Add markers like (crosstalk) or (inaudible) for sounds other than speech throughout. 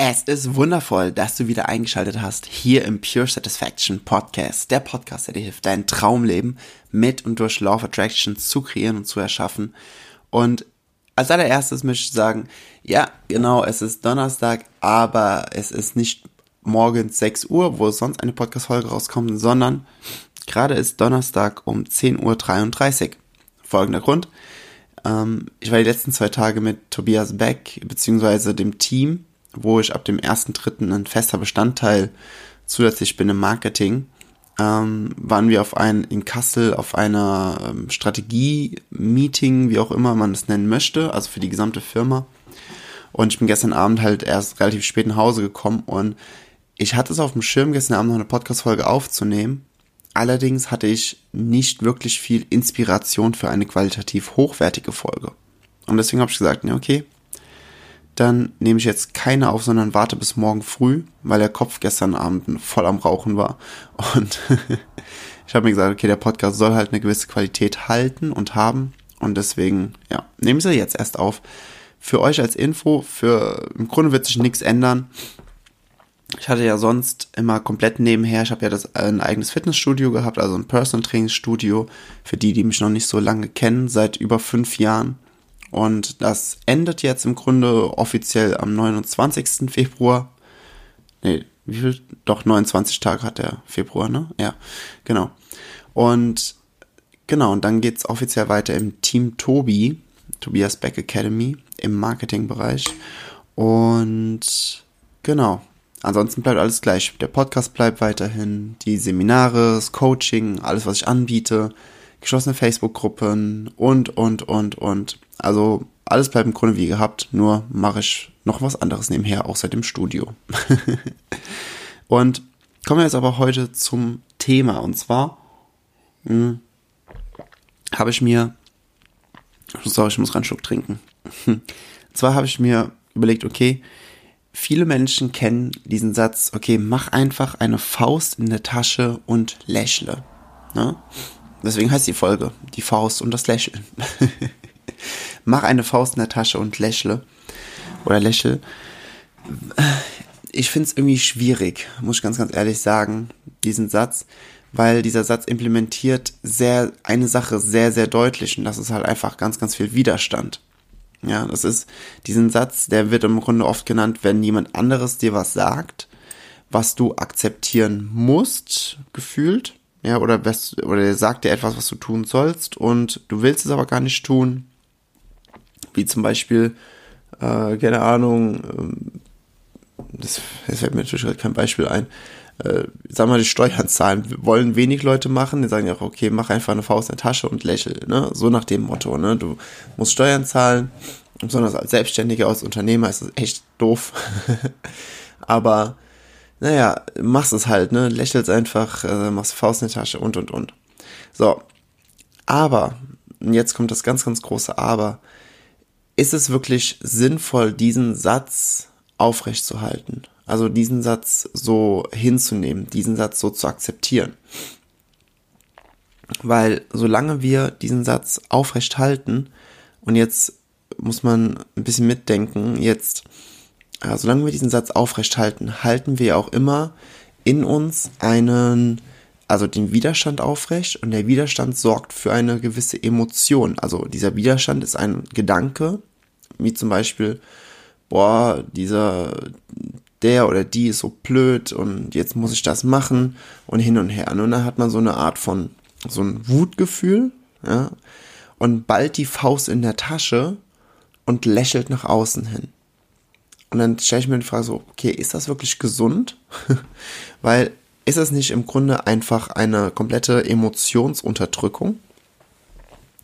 Es ist wundervoll, dass du wieder eingeschaltet hast hier im Pure Satisfaction Podcast. Der Podcast, der dir hilft, dein Traumleben mit und durch Law of Attraction zu kreieren und zu erschaffen. Und als allererstes möchte ich sagen, ja, genau, es ist Donnerstag, aber es ist nicht morgens 6 Uhr, wo sonst eine Podcast-Folge rauskommt, sondern gerade ist Donnerstag um 10.33 Uhr. Folgender Grund. Ähm, ich war die letzten zwei Tage mit Tobias Beck, beziehungsweise dem Team, wo ich ab dem 1.3. ein fester Bestandteil zusätzlich bin im Marketing, ähm, waren wir auf ein, in Kassel auf einer ähm, Strategie-Meeting, wie auch immer man es nennen möchte, also für die gesamte Firma. Und ich bin gestern Abend halt erst relativ spät nach Hause gekommen und ich hatte es auf dem Schirm, gestern Abend noch eine Podcast-Folge aufzunehmen. Allerdings hatte ich nicht wirklich viel Inspiration für eine qualitativ hochwertige Folge. Und deswegen habe ich gesagt, ja, okay, dann nehme ich jetzt keine auf, sondern warte bis morgen früh, weil der Kopf gestern Abend voll am Rauchen war. Und (laughs) ich habe mir gesagt, okay, der Podcast soll halt eine gewisse Qualität halten und haben. Und deswegen, ja, nehme ich sie jetzt erst auf. Für euch als Info, für im Grunde wird sich nichts ändern. Ich hatte ja sonst immer komplett nebenher, ich habe ja das ein eigenes Fitnessstudio gehabt, also ein Personal Training Studio, für die, die mich noch nicht so lange kennen, seit über fünf Jahren. Und das endet jetzt im Grunde offiziell am 29. Februar. Nee, wie viel? Doch, 29 Tage hat der Februar, ne? Ja, genau. Und genau, und dann geht's offiziell weiter im Team Tobi, Tobias Beck Academy, im Marketingbereich. Und genau. Ansonsten bleibt alles gleich. Der Podcast bleibt weiterhin, die Seminare, das Coaching, alles, was ich anbiete, geschlossene Facebook-Gruppen und, und, und, und. Also alles bleibt im Grunde wie gehabt, nur mache ich noch was anderes nebenher, außer dem Studio. (laughs) und kommen wir jetzt aber heute zum Thema. Und zwar hm, habe ich mir, sorry, ich muss einen Schluck trinken. (laughs) und zwar habe ich mir überlegt, okay, viele Menschen kennen diesen Satz, okay, mach einfach eine Faust in der Tasche und lächle. Ne? Deswegen heißt die Folge, die Faust und das Lächeln. (laughs) Mach eine Faust in der Tasche und lächle. Oder lächel. Ich finde es irgendwie schwierig, muss ich ganz, ganz ehrlich sagen, diesen Satz, weil dieser Satz implementiert sehr, eine Sache sehr, sehr deutlich und das ist halt einfach ganz, ganz viel Widerstand. Ja, das ist diesen Satz, der wird im Grunde oft genannt, wenn jemand anderes dir was sagt, was du akzeptieren musst, gefühlt, ja, oder, was, oder er sagt dir etwas, was du tun sollst und du willst es aber gar nicht tun. Wie zum Beispiel, äh, keine Ahnung, ähm, das, das fällt mir natürlich kein Beispiel ein. Äh, sagen wir mal, die Steuern zahlen wollen wenig Leute machen. Die sagen ja auch, okay, mach einfach eine Faust in der Tasche und lächel, ne? So nach dem Motto, ne? Du musst Steuern zahlen. Besonders als Selbstständiger, als Unternehmer ist das echt doof. (laughs) aber naja, machst es halt, ne? Lächelst einfach, äh, machst Faust in der Tasche und und und. So. Aber, jetzt kommt das ganz, ganz große Aber. Ist es wirklich sinnvoll, diesen Satz aufrechtzuhalten? Also diesen Satz so hinzunehmen, diesen Satz so zu akzeptieren? Weil solange wir diesen Satz aufrecht halten, und jetzt muss man ein bisschen mitdenken, jetzt äh, solange wir diesen Satz aufrecht halten, halten wir auch immer in uns einen, also den Widerstand aufrecht und der Widerstand sorgt für eine gewisse Emotion. Also dieser Widerstand ist ein Gedanke, wie zum Beispiel, boah, dieser, der oder die ist so blöd und jetzt muss ich das machen und hin und her. Und dann hat man so eine Art von, so ein Wutgefühl, ja, und bald die Faust in der Tasche und lächelt nach außen hin. Und dann stelle ich mir die Frage so, okay, ist das wirklich gesund? (laughs) Weil ist das nicht im Grunde einfach eine komplette Emotionsunterdrückung?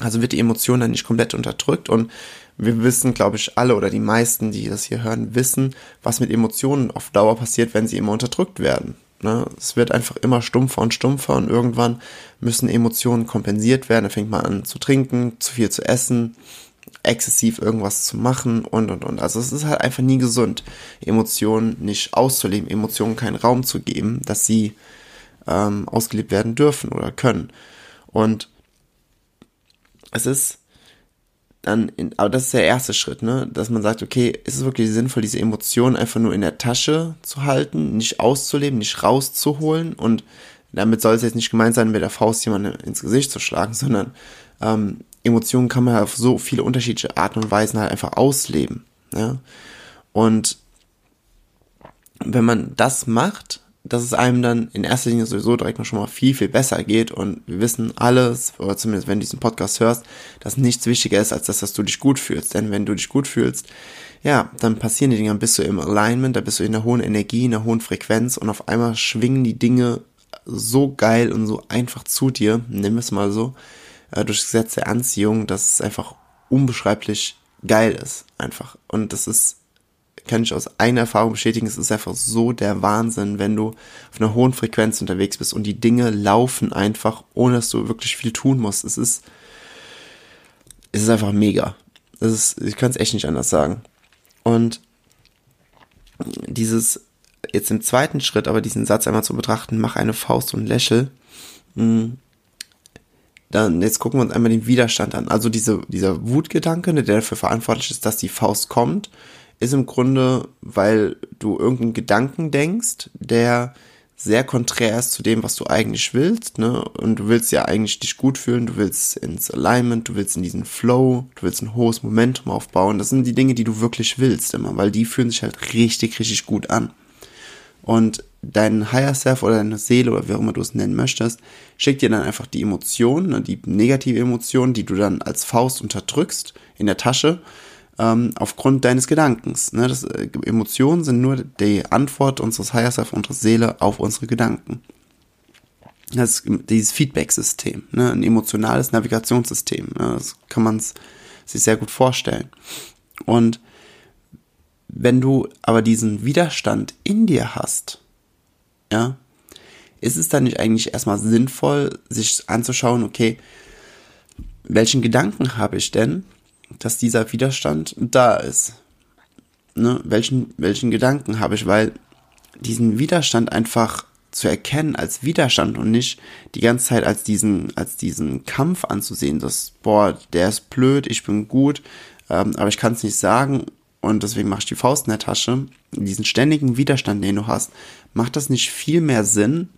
Also wird die Emotion dann nicht komplett unterdrückt und wir wissen, glaube ich, alle oder die meisten, die das hier hören, wissen, was mit Emotionen auf Dauer passiert, wenn sie immer unterdrückt werden. Ne? Es wird einfach immer stumpfer und stumpfer und irgendwann müssen Emotionen kompensiert werden. Da fängt man an zu trinken, zu viel zu essen, exzessiv irgendwas zu machen und und und. Also es ist halt einfach nie gesund, Emotionen nicht auszuleben, Emotionen keinen Raum zu geben, dass sie ähm, ausgelebt werden dürfen oder können. Und es ist dann, in, aber das ist der erste Schritt, ne, dass man sagt, okay, ist es wirklich sinnvoll, diese Emotionen einfach nur in der Tasche zu halten, nicht auszuleben, nicht rauszuholen und damit soll es jetzt nicht gemeint sein, mit der Faust jemanden ins Gesicht zu schlagen, (laughs) sondern ähm, Emotionen kann man auf so viele unterschiedliche Arten und Weisen halt einfach ausleben. Ja? Und wenn man das macht, dass es einem dann in erster Linie sowieso direkt mal schon mal viel, viel besser geht. Und wir wissen alles, oder zumindest wenn du diesen Podcast hörst, dass nichts wichtiger ist, als das, dass du dich gut fühlst. Denn wenn du dich gut fühlst, ja, dann passieren die Dinge, dann bist du im Alignment, da bist du in einer hohen Energie, in einer hohen Frequenz und auf einmal schwingen die Dinge so geil und so einfach zu dir, nimm es mal so, äh, durch Gesetz der Anziehung, dass es einfach unbeschreiblich geil ist, einfach. Und das ist kann ich aus einer Erfahrung bestätigen, es ist einfach so der Wahnsinn, wenn du auf einer hohen Frequenz unterwegs bist und die Dinge laufen einfach, ohne dass du wirklich viel tun musst. Es ist, es ist einfach mega. Das ist, ich kann es echt nicht anders sagen. Und dieses, jetzt im zweiten Schritt, aber diesen Satz einmal zu betrachten, mach eine Faust und lächel, hm, dann jetzt gucken wir uns einmal den Widerstand an. Also diese, dieser Wutgedanke, der dafür verantwortlich ist, dass die Faust kommt, ist im Grunde, weil du irgendeinen Gedanken denkst, der sehr konträr ist zu dem, was du eigentlich willst, ne? Und du willst ja eigentlich dich gut fühlen, du willst ins Alignment, du willst in diesen Flow, du willst ein hohes Momentum aufbauen. Das sind die Dinge, die du wirklich willst immer, weil die fühlen sich halt richtig, richtig gut an. Und dein Higher Self oder deine Seele oder wie auch immer du es nennen möchtest, schickt dir dann einfach die Emotionen, ne, die negative Emotionen, die du dann als Faust unterdrückst in der Tasche ähm, aufgrund deines Gedankens. Ne? Das, äh, Emotionen sind nur die Antwort unseres Higher Self, unserer Seele auf unsere Gedanken. Das ist dieses Feedback-System, ne? ein emotionales Navigationssystem. Ne? Das kann man sich sehr gut vorstellen. Und wenn du aber diesen Widerstand in dir hast, ja, ist es dann nicht eigentlich erstmal sinnvoll, sich anzuschauen, okay, welchen Gedanken habe ich denn, dass dieser Widerstand da ist. Ne? Welchen, welchen Gedanken habe ich? Weil diesen Widerstand einfach zu erkennen als Widerstand und nicht die ganze Zeit als diesen, als diesen Kampf anzusehen, dass, boah, der ist blöd, ich bin gut, ähm, aber ich kann es nicht sagen und deswegen mache ich die Faust in der Tasche. Diesen ständigen Widerstand, den du hast, macht das nicht viel mehr Sinn,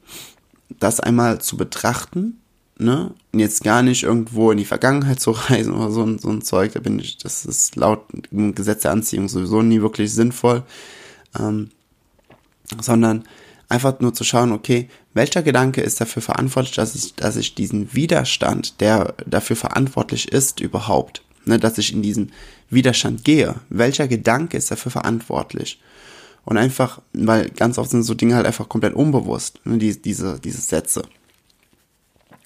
das einmal zu betrachten ne? Und jetzt gar nicht irgendwo in die Vergangenheit zu (laughs) reisen oder so, so ein Zeug, da bin ich, das ist laut dem Gesetz der Anziehung sowieso nie wirklich sinnvoll. Ähm, sondern einfach nur zu schauen, okay, welcher Gedanke ist dafür verantwortlich, dass ich, dass ich diesen Widerstand, der dafür verantwortlich ist, überhaupt, ne, dass ich in diesen Widerstand gehe, welcher Gedanke ist dafür verantwortlich? Und einfach, weil ganz oft sind so Dinge halt einfach komplett unbewusst, ne, die, diese, diese Sätze.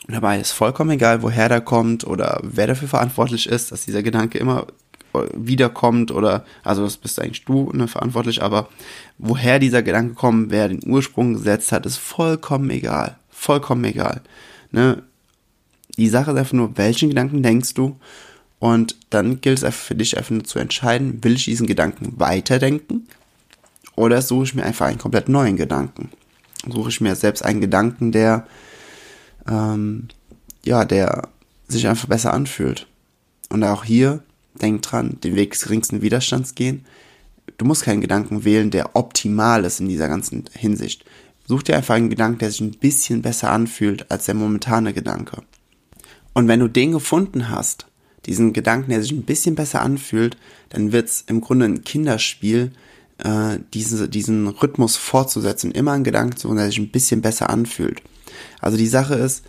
Und dabei ist vollkommen egal, woher der kommt oder wer dafür verantwortlich ist, dass dieser Gedanke immer wiederkommt oder, also das bist eigentlich du ne, verantwortlich, aber woher dieser Gedanke kommt, wer den Ursprung gesetzt hat, ist vollkommen egal. Vollkommen egal. Ne? Die Sache ist einfach nur, welchen Gedanken denkst du? Und dann gilt es für dich einfach nur zu entscheiden, will ich diesen Gedanken weiterdenken oder suche ich mir einfach einen komplett neuen Gedanken? Suche ich mir selbst einen Gedanken, der ähm, ja, der sich einfach besser anfühlt. Und auch hier, denk dran, den Weg des geringsten Widerstands gehen. Du musst keinen Gedanken wählen, der optimal ist in dieser ganzen Hinsicht. Such dir einfach einen Gedanken, der sich ein bisschen besser anfühlt als der momentane Gedanke. Und wenn du den gefunden hast, diesen Gedanken, der sich ein bisschen besser anfühlt, dann wird's im Grunde ein Kinderspiel, äh, diese, diesen Rhythmus fortzusetzen. Immer ein Gedanke zu, der sich ein bisschen besser anfühlt. Also die Sache ist,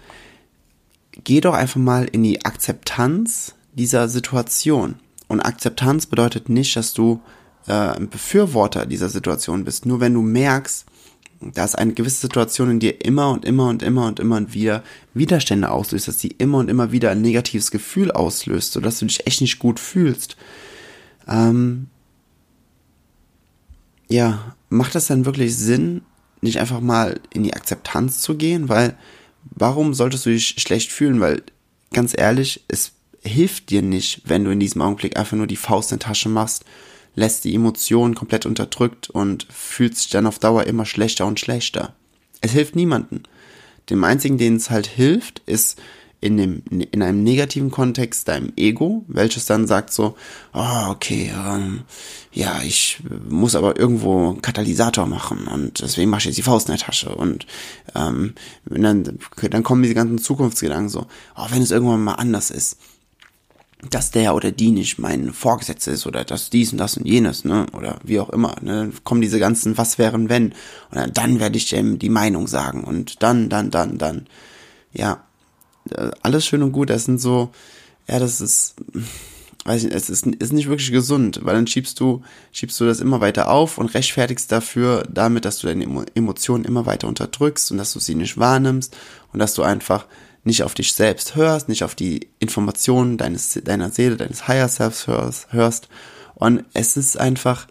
geh doch einfach mal in die Akzeptanz dieser Situation. Und Akzeptanz bedeutet nicht, dass du äh, ein Befürworter dieser Situation bist. Nur wenn du merkst, dass eine gewisse Situation in dir immer und immer und immer und immer und wieder Widerstände auslöst, dass sie immer und immer wieder ein negatives Gefühl auslöst, sodass du dich echt nicht gut fühlst. Ähm, ja, macht das dann wirklich Sinn, nicht einfach mal in die Akzeptanz zu gehen? Weil, warum solltest du dich schlecht fühlen? Weil, ganz ehrlich, es hilft dir nicht, wenn du in diesem Augenblick einfach nur die Faust in die Tasche machst lässt die Emotionen komplett unterdrückt und fühlt sich dann auf Dauer immer schlechter und schlechter. Es hilft niemanden. Dem einzigen, denen es halt hilft, ist in, dem, in einem negativen Kontext deinem Ego, welches dann sagt so, oh, okay, ähm, ja, ich muss aber irgendwo Katalysator machen und deswegen mache ich jetzt die Faust in der Tasche und ähm, dann, dann kommen diese ganzen Zukunftsgedanken so, oh, wenn es irgendwann mal anders ist, dass der oder die nicht mein Vorgesetzter ist oder dass dies und das und jenes, ne, oder wie auch immer, ne, kommen diese ganzen was wären wenn. Und dann werde ich dem die Meinung sagen und dann, dann, dann, dann, ja, äh, alles schön und gut, das sind so, ja, das ist, weiß ich, es ist, ist nicht wirklich gesund, weil dann schiebst du, schiebst du das immer weiter auf und rechtfertigst dafür damit, dass du deine Emotionen immer weiter unterdrückst und dass du sie nicht wahrnimmst und dass du einfach nicht auf dich selbst hörst, nicht auf die Informationen deines, deiner Seele, deines Higher Selves hörst, hörst. Und es ist einfach,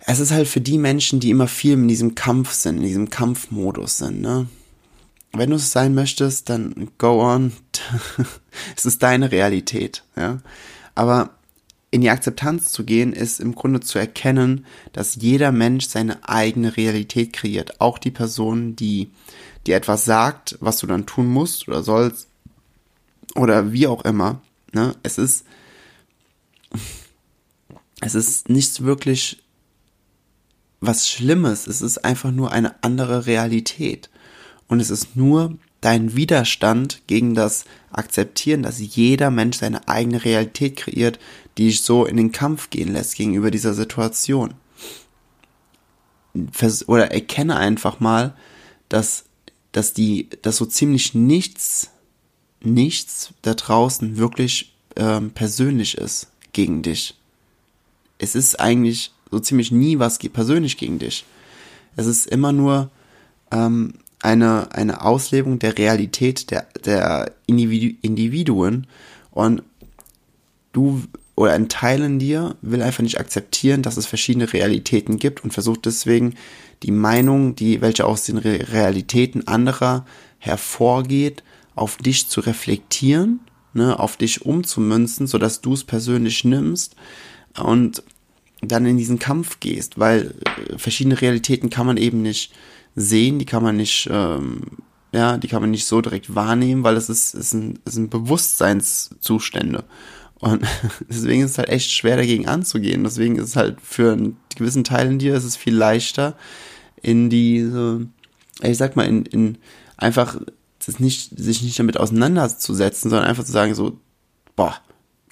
es ist halt für die Menschen, die immer viel in diesem Kampf sind, in diesem Kampfmodus sind, ne? Wenn du es sein möchtest, dann go on. (laughs) es ist deine Realität, ja. Aber in die Akzeptanz zu gehen, ist im Grunde zu erkennen, dass jeder Mensch seine eigene Realität kreiert. Auch die Person, die dir etwas sagt, was du dann tun musst oder sollst oder wie auch immer. Ne? Es ist, es ist nichts wirklich was Schlimmes. Es ist einfach nur eine andere Realität. Und es ist nur dein Widerstand gegen das Akzeptieren, dass jeder Mensch seine eigene Realität kreiert, die dich so in den Kampf gehen lässt gegenüber dieser Situation. Oder erkenne einfach mal, dass dass die, dass so ziemlich nichts, nichts da draußen wirklich ähm, persönlich ist gegen dich. Es ist eigentlich so ziemlich nie was persönlich gegen dich. Es ist immer nur ähm, eine, eine Auslebung der Realität der, der Individu Individuen und du oder ein Teil in dir will einfach nicht akzeptieren, dass es verschiedene Realitäten gibt und versucht deswegen die Meinung, die, welche aus den Realitäten anderer hervorgeht, auf dich zu reflektieren, ne, auf dich umzumünzen, sodass du es persönlich nimmst und dann in diesen Kampf gehst, weil äh, verschiedene Realitäten kann man eben nicht sehen, die kann man nicht, ähm, ja, die kann man nicht so direkt wahrnehmen, weil es ist, es sind, es sind Bewusstseinszustände. Und (laughs) deswegen ist es halt echt schwer dagegen anzugehen. Deswegen ist es halt für einen gewissen Teil in dir ist es viel leichter, in diese, ich sag mal, in, in einfach das nicht, sich nicht damit auseinanderzusetzen, sondern einfach zu sagen so, boah,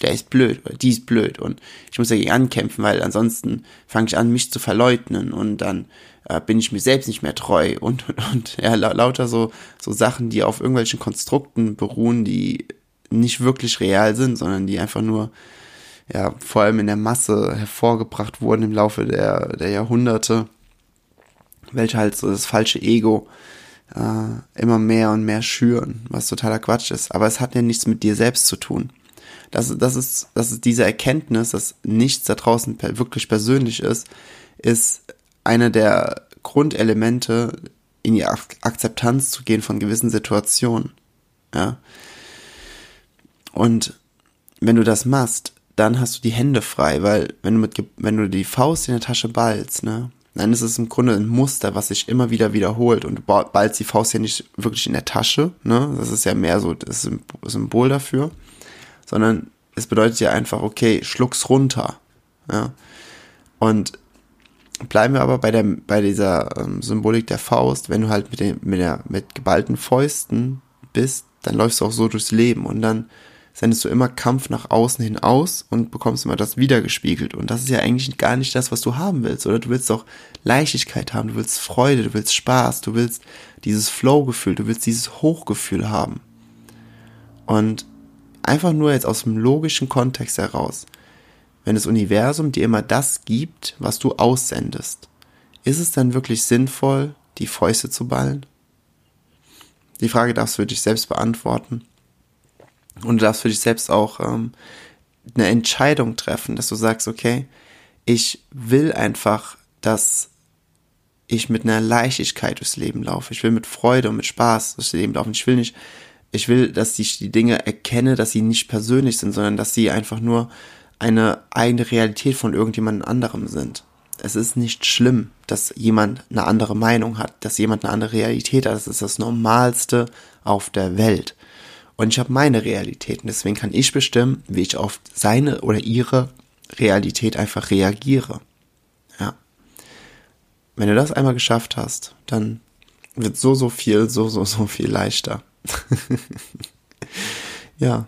der ist blöd oder die ist blöd und ich muss dagegen ankämpfen, weil ansonsten fange ich an, mich zu verleugnen und dann äh, bin ich mir selbst nicht mehr treu und, und, und ja, lauter so, so Sachen, die auf irgendwelchen Konstrukten beruhen, die nicht wirklich real sind, sondern die einfach nur, ja, vor allem in der Masse hervorgebracht wurden im Laufe der, der Jahrhunderte welche halt so das falsche Ego äh, immer mehr und mehr schüren, was totaler Quatsch ist. Aber es hat ja nichts mit dir selbst zu tun. Das, das, ist, das ist diese Erkenntnis, dass nichts da draußen wirklich persönlich ist, ist eine der Grundelemente, in die Akzeptanz zu gehen von gewissen Situationen. Ja. Und wenn du das machst, dann hast du die Hände frei, weil wenn du mit, wenn du die Faust in der Tasche ballst, ne, es ist im Grunde ein Muster, was sich immer wieder wiederholt und bald die Faust ja nicht wirklich in der Tasche, ne? Das ist ja mehr so das Symbol dafür, sondern es bedeutet ja einfach, okay, schluck's runter, ja. Und bleiben wir aber bei der bei dieser ähm, Symbolik der Faust, wenn du halt mit dem mit der mit geballten Fäusten bist, dann läufst du auch so durchs Leben und dann sendest du immer Kampf nach außen hin aus und bekommst immer das wiedergespiegelt. Und das ist ja eigentlich gar nicht das, was du haben willst, oder? Du willst doch Leichtigkeit haben, du willst Freude, du willst Spaß, du willst dieses Flow-Gefühl, du willst dieses Hochgefühl haben. Und einfach nur jetzt aus dem logischen Kontext heraus, wenn das Universum dir immer das gibt, was du aussendest, ist es dann wirklich sinnvoll, die Fäuste zu ballen? Die Frage darfst du für dich selbst beantworten. Und du darfst für dich selbst auch ähm, eine Entscheidung treffen, dass du sagst, okay, ich will einfach, dass ich mit einer Leichtigkeit durchs Leben laufe. Ich will mit Freude und mit Spaß durchs Leben laufen. Ich will nicht, ich will, dass ich die Dinge erkenne, dass sie nicht persönlich sind, sondern dass sie einfach nur eine eigene Realität von irgendjemand anderem sind. Es ist nicht schlimm, dass jemand eine andere Meinung hat, dass jemand eine andere Realität hat. Das ist das Normalste auf der Welt. Und ich habe meine Realität und deswegen kann ich bestimmen, wie ich auf seine oder ihre Realität einfach reagiere. Ja. Wenn du das einmal geschafft hast, dann wird so, so viel, so, so, so viel leichter. (laughs) ja.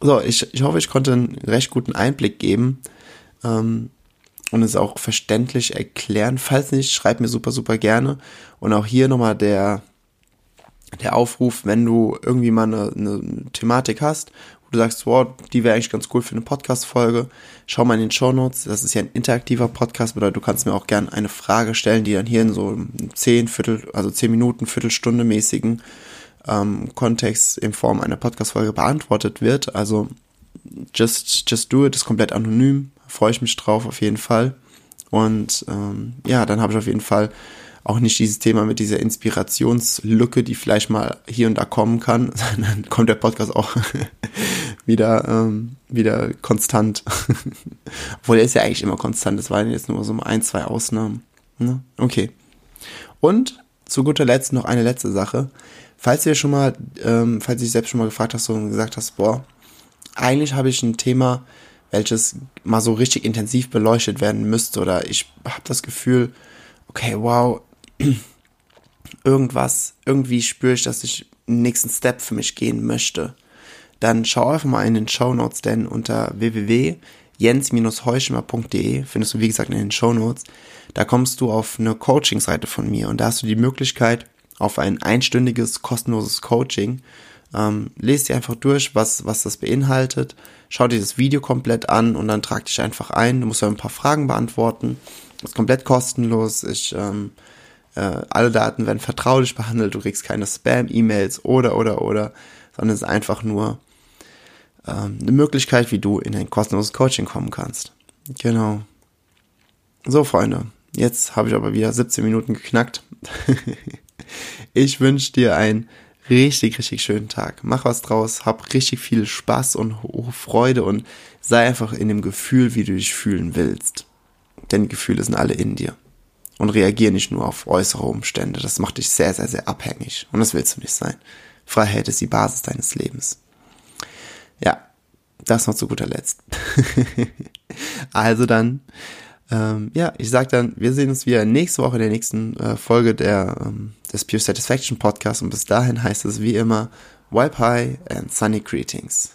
So, ich, ich hoffe, ich konnte einen recht guten Einblick geben ähm, und es auch verständlich erklären. Falls nicht, schreib mir super, super gerne. Und auch hier nochmal der, der Aufruf, wenn du irgendwie mal eine, eine Thematik hast, wo du sagst, wow, die wäre eigentlich ganz cool für eine Podcast-Folge, schau mal in den Show Notes. Das ist ja ein interaktiver Podcast, bedeutet, du kannst mir auch gerne eine Frage stellen, die dann hier in so zehn Viertel, also zehn Minuten, Viertelstunde mäßigen ähm, Kontext in Form einer Podcast-Folge beantwortet wird. Also just, just do it ist komplett anonym. Freue ich mich drauf auf jeden Fall. Und ähm, ja, dann habe ich auf jeden Fall auch nicht dieses Thema mit dieser Inspirationslücke, die vielleicht mal hier und da kommen kann, (laughs) sondern kommt der Podcast auch (laughs) wieder, ähm, wieder konstant. (laughs) Obwohl er ist ja eigentlich immer konstant. Das waren jetzt nur so ein, zwei Ausnahmen. Ne? Okay. Und zu guter Letzt noch eine letzte Sache. Falls ihr schon mal, ähm, falls ich selbst schon mal gefragt hast und gesagt hast, boah, eigentlich habe ich ein Thema, welches mal so richtig intensiv beleuchtet werden müsste oder ich habe das Gefühl, okay, wow, (clears throat) irgendwas, irgendwie spüre ich, dass ich den nächsten Step für mich gehen möchte, dann schau einfach mal in den Show Notes, denn unter www.jens-heuschmer.de findest du, wie gesagt, in den Show Notes, da kommst du auf eine Coaching-Seite von mir und da hast du die Möglichkeit auf ein einstündiges, kostenloses Coaching. Ähm, lest dir einfach durch, was, was das beinhaltet, schau dir das Video komplett an und dann trag dich einfach ein. Du musst ja ein paar Fragen beantworten. Das ist komplett kostenlos. Ich ähm, äh, alle Daten werden vertraulich behandelt, du kriegst keine Spam-E-Mails oder, oder, oder, sondern es ist einfach nur ähm, eine Möglichkeit, wie du in ein kostenloses Coaching kommen kannst. Genau. So, Freunde, jetzt habe ich aber wieder 17 Minuten geknackt. (laughs) ich wünsche dir einen richtig, richtig schönen Tag. Mach was draus, hab richtig viel Spaß und Freude und sei einfach in dem Gefühl, wie du dich fühlen willst. Denn die Gefühle sind alle in dir und reagier nicht nur auf äußere Umstände. Das macht dich sehr, sehr, sehr abhängig. Und das willst du nicht sein. Freiheit ist die Basis deines Lebens. Ja, das noch zu guter Letzt. (laughs) also dann, ähm, ja, ich sag dann, wir sehen uns wieder nächste Woche in der nächsten äh, Folge der, ähm, des Pure Satisfaction Podcast. Und bis dahin heißt es wie immer, Wipe High and Sunny Greetings.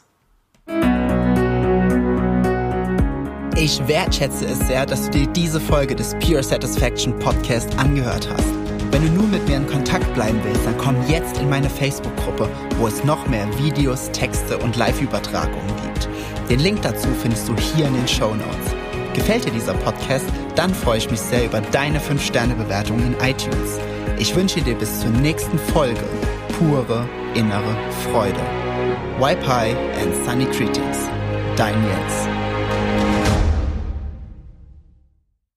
Ich wertschätze es sehr, dass du dir diese Folge des Pure Satisfaction Podcast angehört hast. Wenn du nun mit mir in Kontakt bleiben willst, dann komm jetzt in meine Facebook-Gruppe, wo es noch mehr Videos, Texte und Live-Übertragungen gibt. Den Link dazu findest du hier in den Show Notes. Gefällt dir dieser Podcast? Dann freue ich mich sehr über deine 5-Sterne-Bewertung in iTunes. Ich wünsche dir bis zur nächsten Folge pure innere Freude. High and Sunny Greetings. Dein Jens.